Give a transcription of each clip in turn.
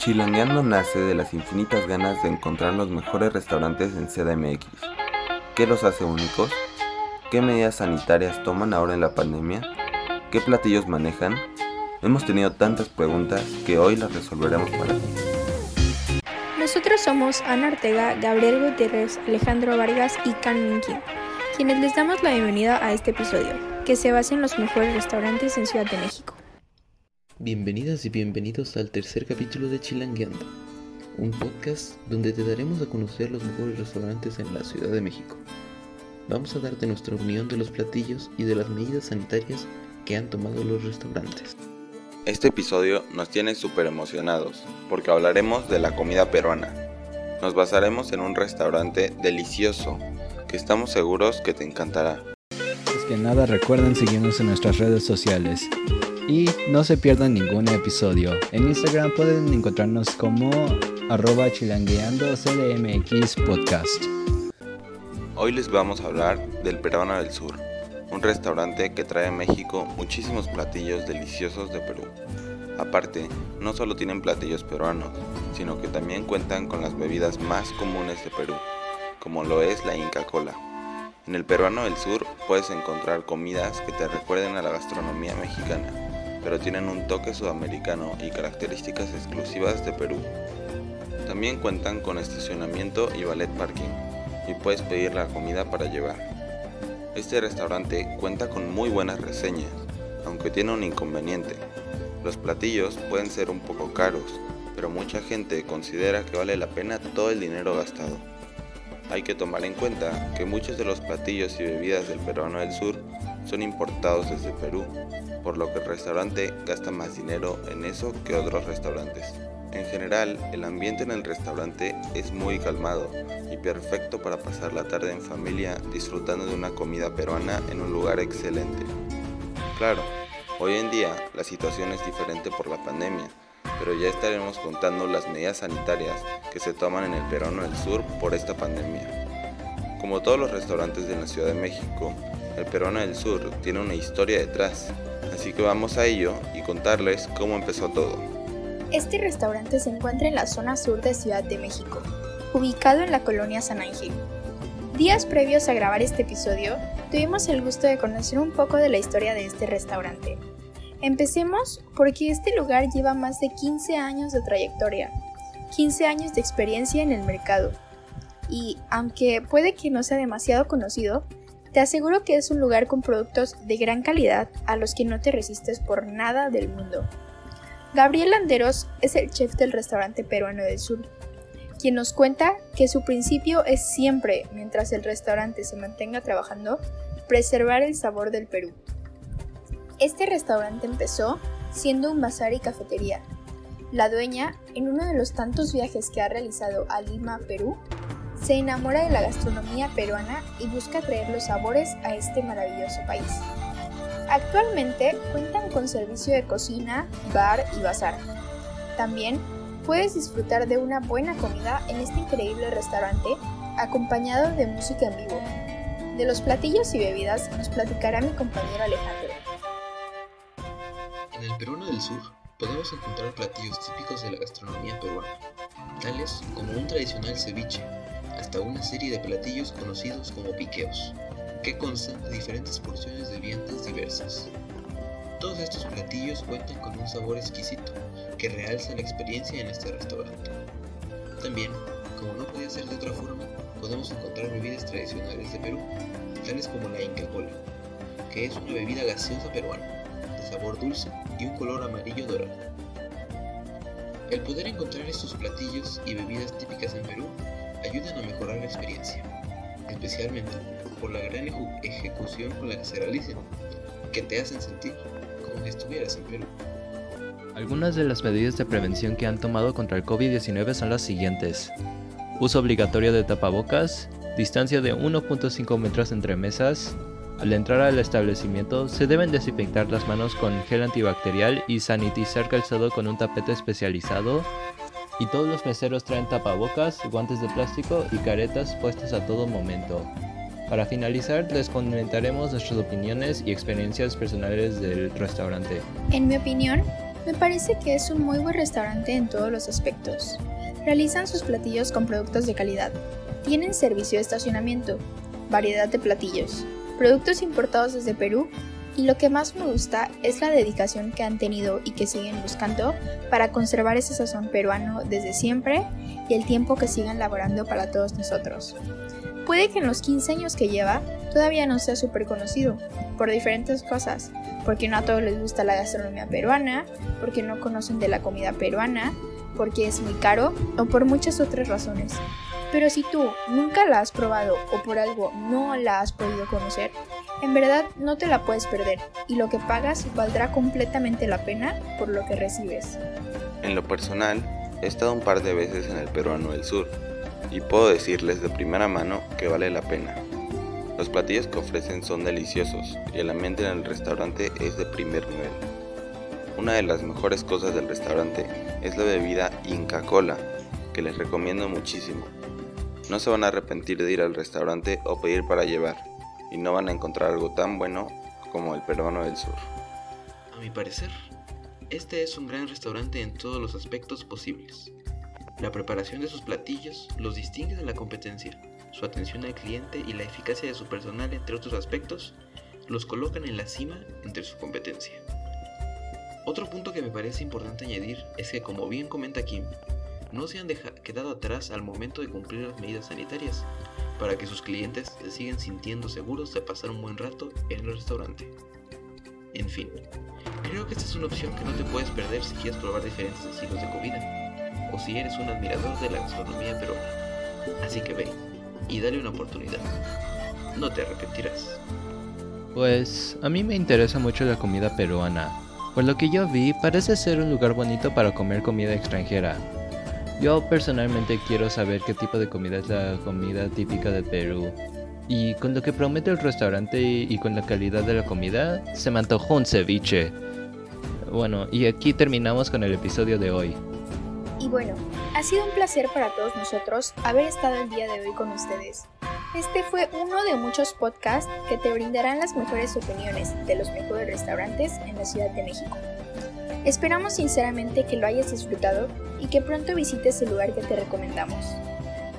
Chilangueando nace de las infinitas ganas de encontrar los mejores restaurantes en CDMX. ¿Qué los hace únicos? ¿Qué medidas sanitarias toman ahora en la pandemia? ¿Qué platillos manejan? Hemos tenido tantas preguntas que hoy las resolveremos para ti. Nosotros somos Ana Ortega, Gabriel Gutiérrez, Alejandro Vargas y Can Kim, quienes les damos la bienvenida a este episodio, que se basa en los mejores restaurantes en Ciudad de México. Bienvenidas y bienvenidos al tercer capítulo de Chilangueando, un podcast donde te daremos a conocer los mejores restaurantes en la Ciudad de México. Vamos a darte nuestra opinión de los platillos y de las medidas sanitarias que han tomado los restaurantes. Este episodio nos tiene súper emocionados porque hablaremos de la comida peruana. Nos basaremos en un restaurante delicioso que estamos seguros que te encantará. Es que nada, recuerden seguirnos en nuestras redes sociales y no se pierdan ningún episodio. En Instagram pueden encontrarnos como arroba chilangueando CDMX podcast. Hoy les vamos a hablar del Peruano del Sur, un restaurante que trae a México muchísimos platillos deliciosos de Perú. Aparte, no solo tienen platillos peruanos, sino que también cuentan con las bebidas más comunes de Perú, como lo es la Inca Cola. En el Peruano del Sur puedes encontrar comidas que te recuerden a la gastronomía mexicana, pero tienen un toque sudamericano y características exclusivas de Perú. También cuentan con estacionamiento y ballet parking, y puedes pedir la comida para llevar. Este restaurante cuenta con muy buenas reseñas, aunque tiene un inconveniente. Los platillos pueden ser un poco caros, pero mucha gente considera que vale la pena todo el dinero gastado. Hay que tomar en cuenta que muchos de los platillos y bebidas del peruano del sur son importados desde Perú, por lo que el restaurante gasta más dinero en eso que otros restaurantes. En general, el ambiente en el restaurante es muy calmado y perfecto para pasar la tarde en familia disfrutando de una comida peruana en un lugar excelente. Claro, hoy en día la situación es diferente por la pandemia, pero ya estaremos contando las medidas sanitarias que se toman en el peruano del sur por esta pandemia. Como todos los restaurantes de la Ciudad de México, el peruano del sur tiene una historia detrás, así que vamos a ello y contarles cómo empezó todo. Este restaurante se encuentra en la zona sur de Ciudad de México, ubicado en la colonia San Ángel. Días previos a grabar este episodio, tuvimos el gusto de conocer un poco de la historia de este restaurante. Empecemos porque este lugar lleva más de 15 años de trayectoria, 15 años de experiencia en el mercado. Y aunque puede que no sea demasiado conocido, te aseguro que es un lugar con productos de gran calidad a los que no te resistes por nada del mundo. Gabriel Landeros es el chef del restaurante peruano del sur, quien nos cuenta que su principio es siempre, mientras el restaurante se mantenga trabajando, preservar el sabor del Perú. Este restaurante empezó siendo un bazar y cafetería. La dueña, en uno de los tantos viajes que ha realizado a Lima, Perú, se enamora de la gastronomía peruana y busca traer los sabores a este maravilloso país. Actualmente cuentan con servicio de cocina, bar y bazar. También puedes disfrutar de una buena comida en este increíble restaurante acompañado de música en vivo. De los platillos y bebidas nos platicará mi compañero Alejandro. En el peruano del sur podemos encontrar platillos típicos de la gastronomía peruana, tales como un tradicional ceviche, hasta una serie de platillos conocidos como piqueos, que constan de diferentes porciones de viandas diversas. Todos estos platillos cuentan con un sabor exquisito que realza la experiencia en este restaurante. También, como no podía ser de otra forma, podemos encontrar bebidas tradicionales de Perú, tales como la Inca Cola, que es una bebida gaseosa peruana, de sabor dulce y un color amarillo dorado. El poder encontrar estos platillos y bebidas típicas en Perú ayudan a mejorar la experiencia, especialmente por la gran ejecución con la que se realizan, que te hacen sentir como si estuvieras en Perú. Algunas de las medidas de prevención que han tomado contra el COVID-19 son las siguientes. Uso obligatorio de tapabocas, distancia de 1.5 metros entre mesas. Al entrar al establecimiento se deben desinfectar las manos con gel antibacterial y sanitizar calzado con un tapete especializado y todos los meseros traen tapabocas, guantes de plástico y caretas puestas a todo momento. Para finalizar, les comentaremos nuestras opiniones y experiencias personales del restaurante. En mi opinión, Me parece que es un muy buen restaurante en todos los aspectos. Realizan sus platillos con productos de calidad. Tienen servicio de estacionamiento, variedad de platillos, productos importados desde Perú y lo que más me gusta es la dedicación que han tenido y que siguen buscando para conservar ese sazón peruano desde siempre y el tiempo que sigan laborando para todos nosotros. Puede que en los 15 años que lleva todavía no sea súper conocido, por diferentes cosas, porque no a todos les gusta la gastronomía peruana, porque no conocen de la comida peruana, porque es muy caro o por muchas otras razones. Pero si tú nunca la has probado o por algo no la has podido conocer, en verdad no te la puedes perder y lo que pagas valdrá completamente la pena por lo que recibes. En lo personal, he estado un par de veces en el Peruano del Sur y puedo decirles de primera mano que vale la pena. Los platillos que ofrecen son deliciosos y el ambiente en el restaurante es de primer nivel. Una de las mejores cosas del restaurante es la bebida Inca Cola, que les recomiendo muchísimo. No se van a arrepentir de ir al restaurante o pedir para llevar, y no van a encontrar algo tan bueno como el peruano del sur. A mi parecer, este es un gran restaurante en todos los aspectos posibles. La preparación de sus platillos los distingue de la competencia. Su atención al cliente y la eficacia de su personal, entre otros aspectos, los colocan en la cima entre su competencia. Otro punto que me parece importante añadir es que, como bien comenta Kim, no se han quedado atrás al momento de cumplir las medidas sanitarias para que sus clientes se sigan sintiendo seguros de pasar un buen rato en el restaurante. En fin, creo que esta es una opción que no te puedes perder si quieres probar diferentes estilos de comida o si eres un admirador de la gastronomía peruana. Así que ve y dale una oportunidad. No te arrepentirás. Pues a mí me interesa mucho la comida peruana. Por lo que yo vi, parece ser un lugar bonito para comer comida extranjera, yo personalmente quiero saber qué tipo de comida es la comida típica de Perú. Y con lo que promete el restaurante y con la calidad de la comida, se me antojó un ceviche. Bueno, y aquí terminamos con el episodio de hoy. Y bueno, ha sido un placer para todos nosotros haber estado el día de hoy con ustedes. Este fue uno de muchos podcasts que te brindarán las mejores opiniones de los mejores restaurantes en la Ciudad de México. Esperamos sinceramente que lo hayas disfrutado y que pronto visites el lugar que te recomendamos.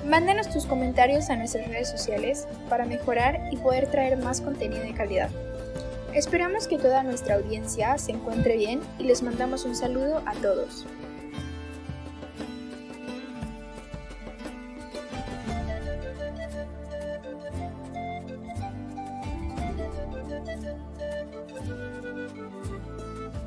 Mándanos tus comentarios a nuestras redes sociales para mejorar y poder traer más contenido de calidad. Esperamos que toda nuestra audiencia se encuentre bien y les mandamos un saludo a todos.